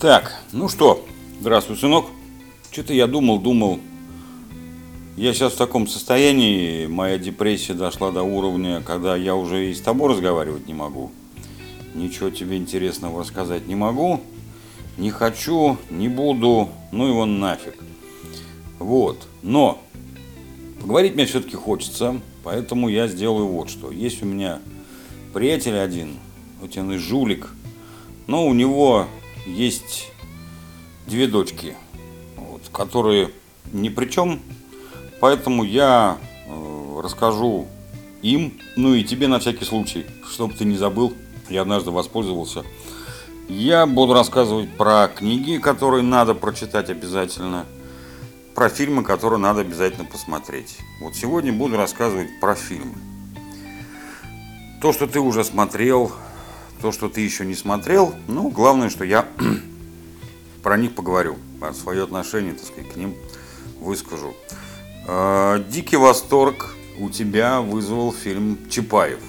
Так, ну что, здравствуй, сынок. Что-то я думал, думал. Я сейчас в таком состоянии, моя депрессия дошла до уровня, когда я уже и с тобой разговаривать не могу. Ничего тебе интересного рассказать не могу. Не хочу, не буду, ну его нафиг. Вот, но поговорить мне все-таки хочется, поэтому я сделаю вот что. Есть у меня приятель один, вот он жулик, но у него есть две дочки, вот, которые ни при чем, поэтому я э, расскажу им, ну и тебе на всякий случай, чтобы ты не забыл, я однажды воспользовался. Я буду рассказывать про книги, которые надо прочитать обязательно, про фильмы, которые надо обязательно посмотреть. Вот сегодня буду рассказывать про фильмы. То, что ты уже смотрел, то, что ты еще не смотрел, ну, главное, что я про них поговорю, а свое отношение, так сказать, к ним выскажу. А, Дикий восторг у тебя вызвал фильм Чапаев.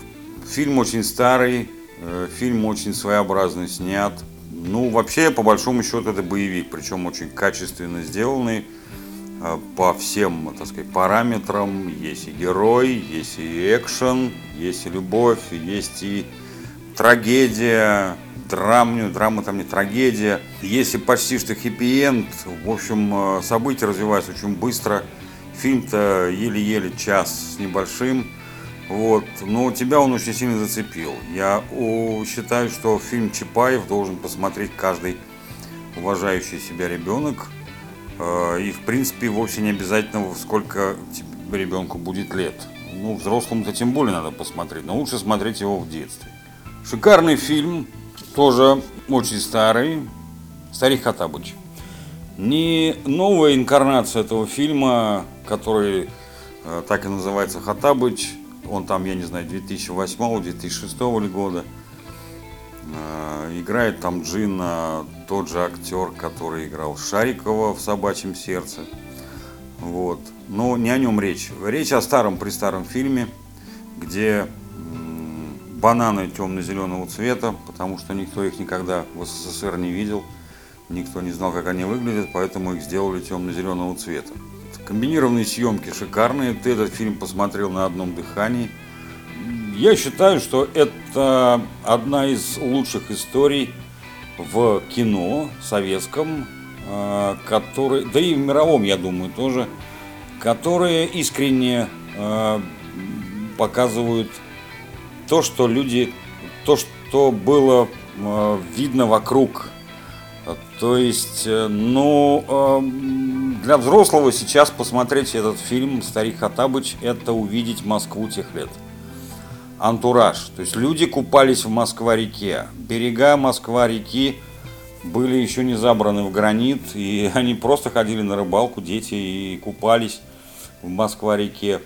Фильм очень старый, э, фильм очень своеобразно снят. Ну, вообще, по большому счету, это боевик, причем очень качественно сделанный э, по всем, так сказать, параметрам. Есть и герой, есть и экшен, есть и любовь, есть и трагедия, драму, драма там не трагедия. Если почти что хэппи-энд, в общем, э, события развиваются очень быстро. Фильм-то еле-еле час с небольшим. Вот. Но тебя он очень сильно зацепил. Я считаю, что фильм Чапаев должен посмотреть каждый уважающий себя ребенок. Э, и, в принципе, вовсе не обязательно, сколько ребенку будет лет. Ну, взрослому-то тем более надо посмотреть, но лучше смотреть его в детстве. Шикарный фильм, тоже очень старый, Старик Хатабыч. Не новая инкарнация этого фильма, который э, так и называется Хатабыч, он там, я не знаю, 2008-2006 года. Э, играет там Джина, тот же актер, который играл Шарикова в «Собачьем сердце». Вот. Но не о нем речь. Речь о старом при старом фильме, где бананы темно-зеленого цвета, потому что никто их никогда в СССР не видел, никто не знал, как они выглядят, поэтому их сделали темно-зеленого цвета. Комбинированные съемки шикарные, ты этот фильм посмотрел на одном дыхании. Я считаю, что это одна из лучших историй в кино советском, а, который, да и в мировом, я думаю, тоже, которые искренне а, показывают то, что люди, то, что было э, видно вокруг. То есть, э, ну, э, для взрослого сейчас посмотреть этот фильм «Старик Хатабыч» – это увидеть Москву тех лет. Антураж. То есть люди купались в Москва-реке. Берега Москва-реки были еще не забраны в гранит, и они просто ходили на рыбалку, дети, и купались в Москва-реке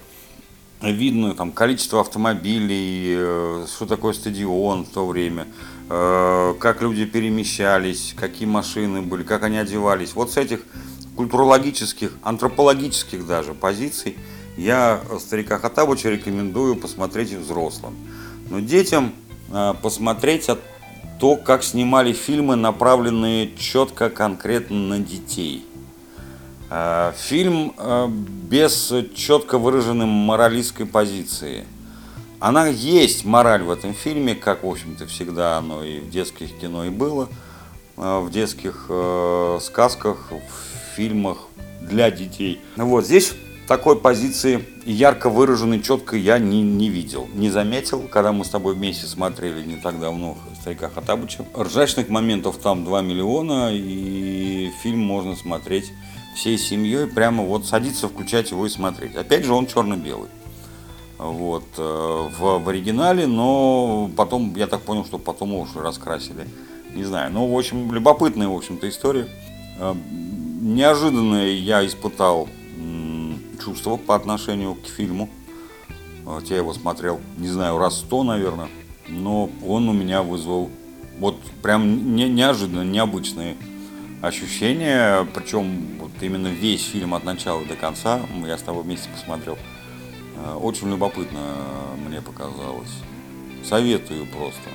видно там количество автомобилей, э, что такое стадион в то время, э, как люди перемещались, какие машины были, как они одевались. Вот с этих культурологических, антропологических даже позиций я старика Хатабыча рекомендую посмотреть и взрослым. Но детям э, посмотреть то, как снимали фильмы, направленные четко, конкретно на детей – фильм э, без четко выраженной моралистской позиции. Она есть мораль в этом фильме, как, в общем-то, всегда оно и в детских кино и было, э, в детских сказках, в фильмах для детей. Вот здесь такой позиции ярко выраженной, четко я не, не видел, не заметил, когда мы с тобой вместе смотрели не так давно «Старика Хатабыча». Ржачных моментов там 2 миллиона, и фильм можно смотреть всей семьей прямо вот садиться, включать его и смотреть. Опять же, он черно-белый. Вот, э, в, в оригинале, но потом, я так понял, что потом его уже раскрасили. Не знаю, ну, в общем, любопытная, в общем-то, история. Э, неожиданное я испытал чувство по отношению к фильму. Вот я его смотрел, не знаю, раз сто, наверное, но он у меня вызвал вот прям не, неожиданно, необычные ощущения, причем вот именно весь фильм от начала до конца, я с тобой вместе посмотрел, э, очень любопытно мне показалось. Советую просто.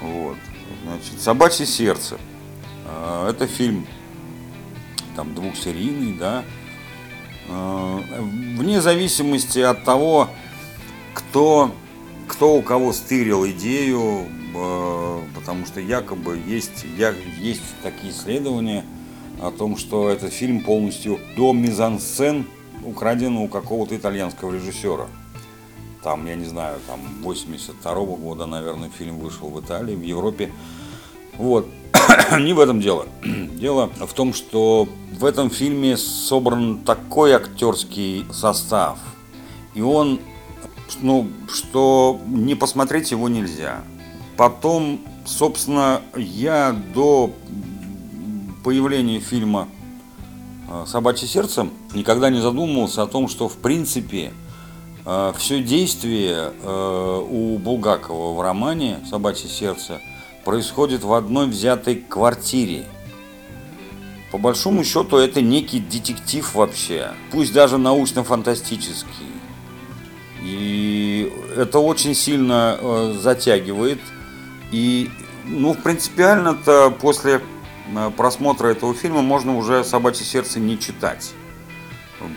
Вот. Значит, «Собачье сердце». Э, это фильм там двухсерийный, да. Э, вне зависимости от того, кто, кто у кого стырил идею, э, потому что якобы есть, есть такие исследования о том, что этот фильм полностью до мизансцен украден у какого-то итальянского режиссера. Там, я не знаю, там 82 -го года, наверное, фильм вышел в Италии, в Европе. Вот. Не в этом дело. Дело в том, что в этом фильме собран такой актерский состав. И он, ну, что не посмотреть его нельзя. Потом, собственно, я до появления фильма э, «Собачье сердце» никогда не задумывался о том, что в принципе э, все действие э, у Булгакова в романе «Собачье сердце» происходит в одной взятой квартире. По большому счету это некий детектив вообще, пусть даже научно-фантастический. И это очень сильно затягивает. И, ну, принципиально-то после просмотра этого фильма можно уже «Собачье сердце» не читать.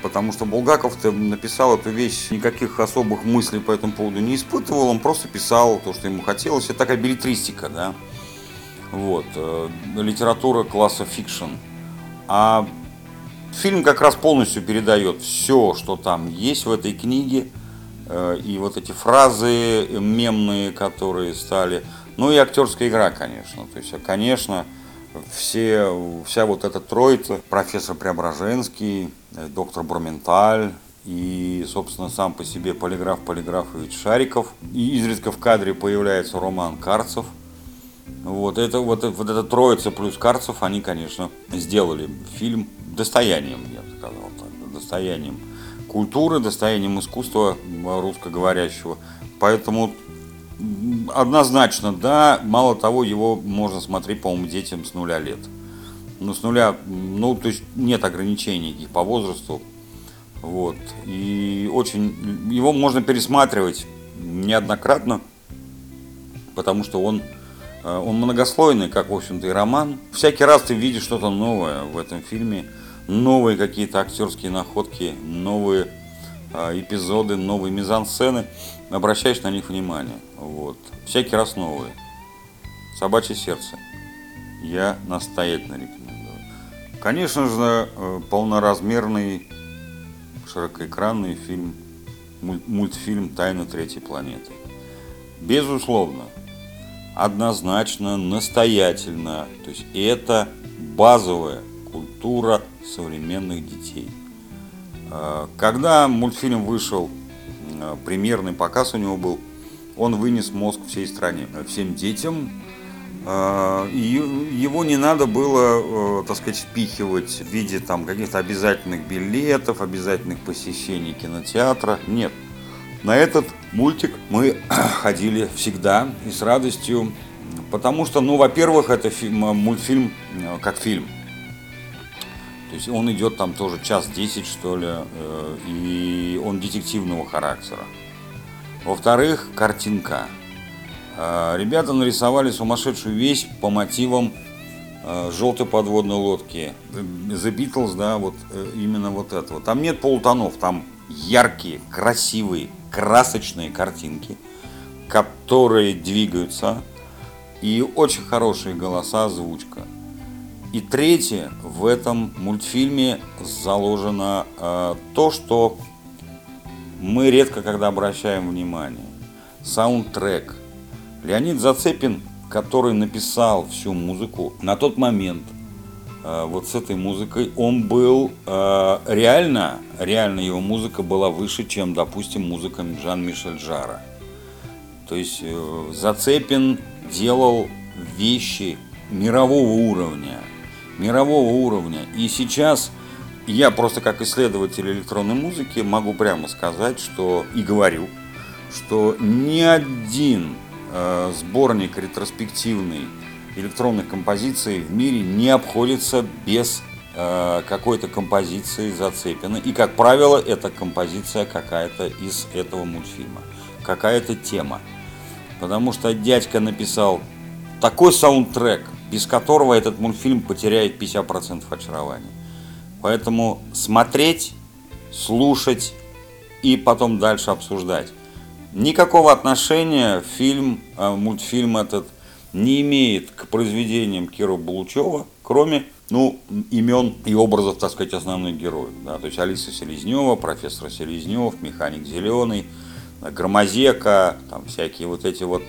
Потому что Булгаков-то написал эту вещь, никаких особых мыслей по этому поводу не испытывал, он просто писал то, что ему хотелось. Это такая беллетристика, да. Вот. Э, литература класса fiction. А фильм как раз полностью передает все, что там есть в этой книге. Э, и вот эти фразы мемные, которые стали. Ну и актерская игра, конечно. То есть, конечно, все, вся вот эта троица, профессор Преображенский, э, доктор Брументаль и, собственно, сам по себе полиграф Полиграфович Шариков. И изредка в кадре появляется Роман Карцев. Вот, это, вот, вот эта троица плюс Карцев, они, конечно, сделали фильм достоянием, я бы сказал так, достоянием культуры, достоянием искусства русскоговорящего. Поэтому Однозначно, да. Мало того, его можно смотреть, по-моему, детям с нуля лет. Ну, с нуля, ну, то есть нет ограничений их по возрасту. Вот. И очень, его можно пересматривать неоднократно, потому что он, э, он многослойный, как, в общем-то, и роман. Всякий раз ты видишь что-то новое в этом фильме, новые какие-то актерские находки, новые э, эпизоды, новые мизансцены обращаешь на них внимание. Вот. Всякий раз новые. Собачье сердце. Я настоятельно рекомендую. Конечно же, э, полноразмерный широкоэкранный фильм, мультфильм «Тайна третьей планеты». Безусловно, однозначно, настоятельно. То есть это базовая культура современных детей. Э, когда мультфильм вышел Э, премьерный показ у него был, он вынес мозг всей стране, всем детям. Э, и его не надо было, э, так сказать, впихивать в виде там каких-то обязательных билетов, обязательных посещений кинотеатра. Нет. На этот мультик мы ходили всегда и с радостью, потому что, ну, во-первых, это фильм, мультфильм как фильм. То есть он идет там тоже час 10, что ли, э, и он детективного характера. Во-вторых, картинка. Э, ребята нарисовали сумасшедшую вещь по мотивам э, желтой подводной лодки. The Beatles, да, вот именно вот этого. Там нет полутонов, там яркие, красивые, красочные картинки, которые двигаются, и очень хорошие голоса, озвучка. И третье, в этом мультфильме заложено э, то, что мы редко когда обращаем внимание. Саундтрек. Леонид Зацепин, который написал всю музыку, на тот момент э, вот с этой музыкой, он был э, реально, реально его музыка была выше, чем, допустим, музыка Жан-Мишель Жара. То есть э, Зацепин делал вещи мирового уровня мирового уровня. И сейчас я просто как исследователь электронной музыки могу прямо сказать, что и говорю, что ни один э, сборник ретроспективный электронных композиций в мире не обходится без э, какой-то композиции Зацепина. И, как правило, эта композиция какая-то из этого мультфильма, какая-то тема. Потому что дядька написал такой саундтрек – без которого этот мультфильм потеряет 50% очарования. Поэтому смотреть, слушать и потом дальше обсуждать. Никакого отношения фильм, э, мультфильм этот не имеет к произведениям Кира Булучева, кроме ну, имен и образов, так сказать, основных героев. Да? То есть Алиса Селезнева, профессор Селезнев, механик Зеленый, Громозека, там всякие вот эти вот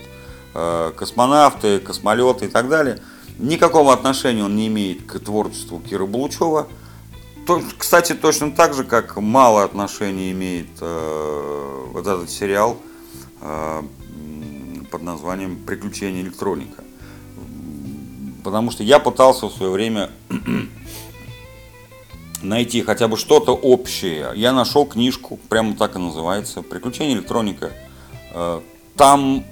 э, космонавты, космолеты и так далее. Никакого отношения он не имеет к творчеству Кира Булучева. То, кстати, точно так же, как мало отношения имеет э, вот этот сериал э, под названием «Приключения электроника». Потому что я пытался в свое время найти хотя бы что-то общее. Я нашел книжку, прямо так и называется, «Приключения электроника». Э, там,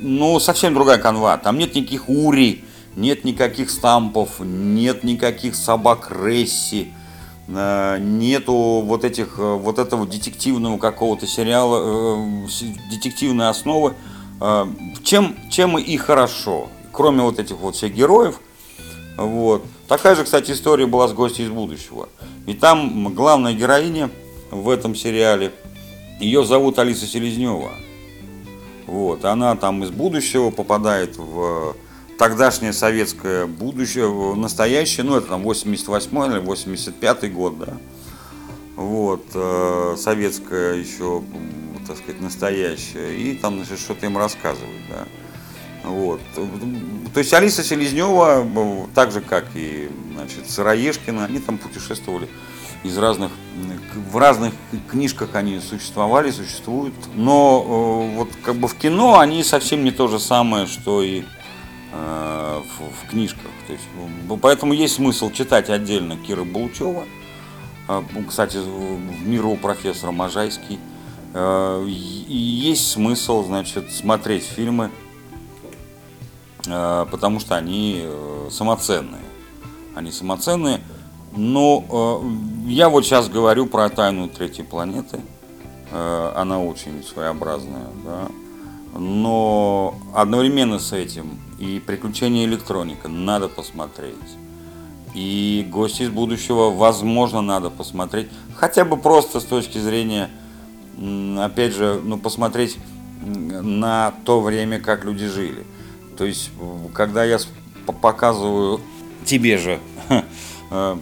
ну, совсем другая канва. Там нет никаких ури, нет никаких стампов, нет никаких собак Ресси, э, нету вот этих, э, вот этого детективного какого-то сериала, детективной основы. Чем, чем и хорошо, кроме вот этих вот всех героев, вот, Такая же, кстати, история была с гостей из будущего. И там главная героиня в этом сериале, ее зовут Алиса Селезнева. Вот, она там из будущего попадает в тогдашнее советское будущее, в настоящее, ну это там 88 или 85 год, да. Вот, э, советское еще, так сказать, настоящее. И там, что-то им рассказывают, да. Вот. То есть Алиса Селезнева, так же как и значит, Сыроежкина, они там путешествовали из разных, в разных книжках они существовали, существуют, но э, вот как бы в кино они совсем не то же самое, что и э, в, в книжках. То есть, поэтому есть смысл читать отдельно Кира Булчева, э, кстати, в миру профессора Можайский, э, и есть смысл, значит, смотреть фильмы Э, потому что они э, самоценные. Они самоценные. Но э, я вот сейчас говорю про тайну третьей планеты. Она очень своеобразная, да. Но одновременно с этим и приключения электроника надо посмотреть. И гости из будущего, возможно, надо посмотреть. Хотя бы просто с точки зрения, опять же, ну, посмотреть на то время, как люди жили. То есть, когда я показываю тебе же э, э,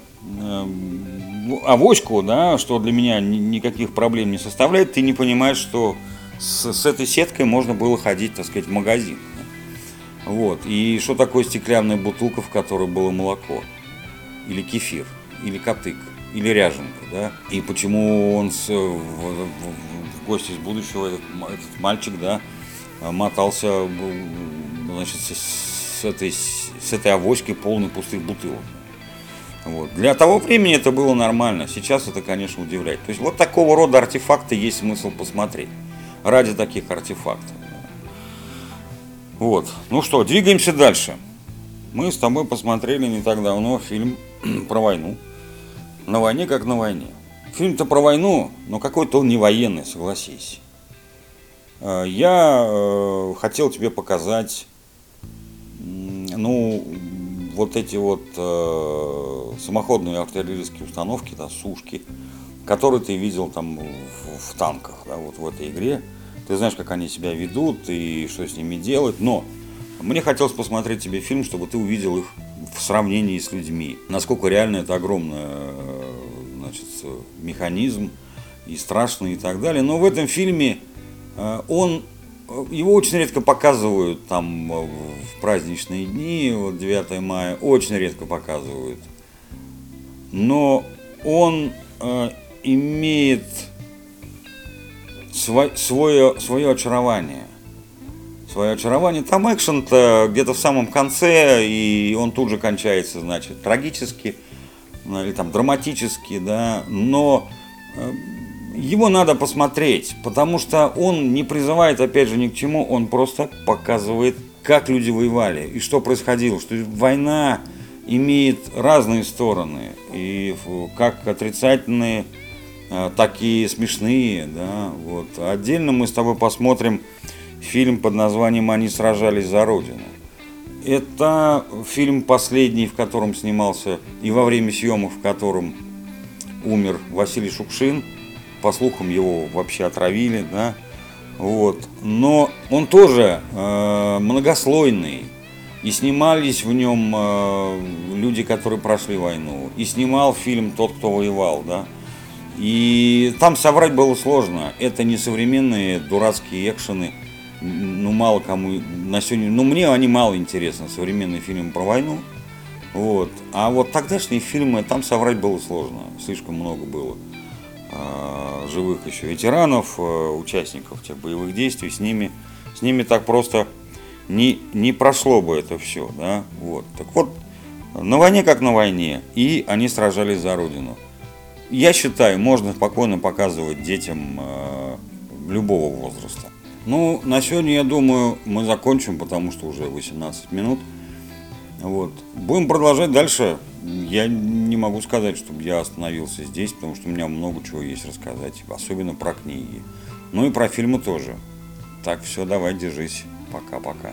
авоську, да, что для меня никаких проблем не составляет, ты не понимаешь, что с, с этой сеткой можно было ходить, так сказать, в магазин. Вот. И что такое стеклянная бутылка, в которой было молоко? Или кефир? Или котык? Или ряженка, да? И почему он с, в, в, в гости из будущего, этот, этот мальчик, да, мотался значит, с, этой, с этой авоськой полной пустых бутылок. Вот. Для того времени это было нормально, сейчас это, конечно, удивляет. То есть вот такого рода артефакты есть смысл посмотреть. Ради таких артефактов. Вот. Ну что, двигаемся дальше. Мы с тобой посмотрели не так давно фильм про войну. На войне как на войне. Фильм-то про войну, но какой-то он не военный, согласись. Э, я э, хотел тебе показать ну, вот эти вот э, самоходные артиллерийские установки, да, сушки, которые ты видел там в, в танках, да, вот в этой игре. Ты знаешь, как они себя ведут и что с ними делать, но мне хотелось посмотреть тебе фильм, чтобы ты увидел их в сравнении с людьми. Насколько реально это огромный э, значит, механизм и страшный и так далее. Но в этом фильме э, он его очень редко показывают там э, в праздничные дни, вот 9 мая, очень редко показывают. Но он э, имеет свой, свое, свое очарование. Свое очарование. Там экшен-то где-то в самом конце, и он тут же кончается, значит, трагически, ну, или там драматически, да, но э, его надо посмотреть, потому что он не призывает, опять же, ни к чему, он просто показывает, как люди воевали и что происходило, что война имеет разные стороны, и как отрицательные, а, так и смешные, да, вот. Отдельно мы с тобой посмотрим фильм под названием «Они сражались за Родину». Это фильм последний, в котором снимался и во время съемок, в котором умер Василий Шукшин. По слухам, его вообще отравили, да. Вот. Но он тоже э, многослойный. И снимались в нем э, люди, которые прошли войну. И снимал фильм «Тот, кто воевал», да. И там соврать было сложно. Это не современные дурацкие экшены. Ну, мало кому на сегодня... Ну, мне они мало интересны, современные фильмы про войну. Вот. А вот тогдашние фильмы, там соврать было сложно. Слишком много было живых еще ветеранов, э, участников тех боевых действий. С ними, с ними так просто не, не прошло бы это все. Да? Вот. Так вот, на войне как на войне. И они сражались за Родину. Я считаю, можно спокойно показывать детям э, любого возраста. Ну, на сегодня, я думаю, мы закончим, потому что уже 18 минут. Вот. Будем продолжать дальше. Я не могу сказать, чтобы я остановился здесь, потому что у меня много чего есть рассказать, особенно про книги. Ну и про фильмы тоже. Так, все, давай, держись. Пока-пока.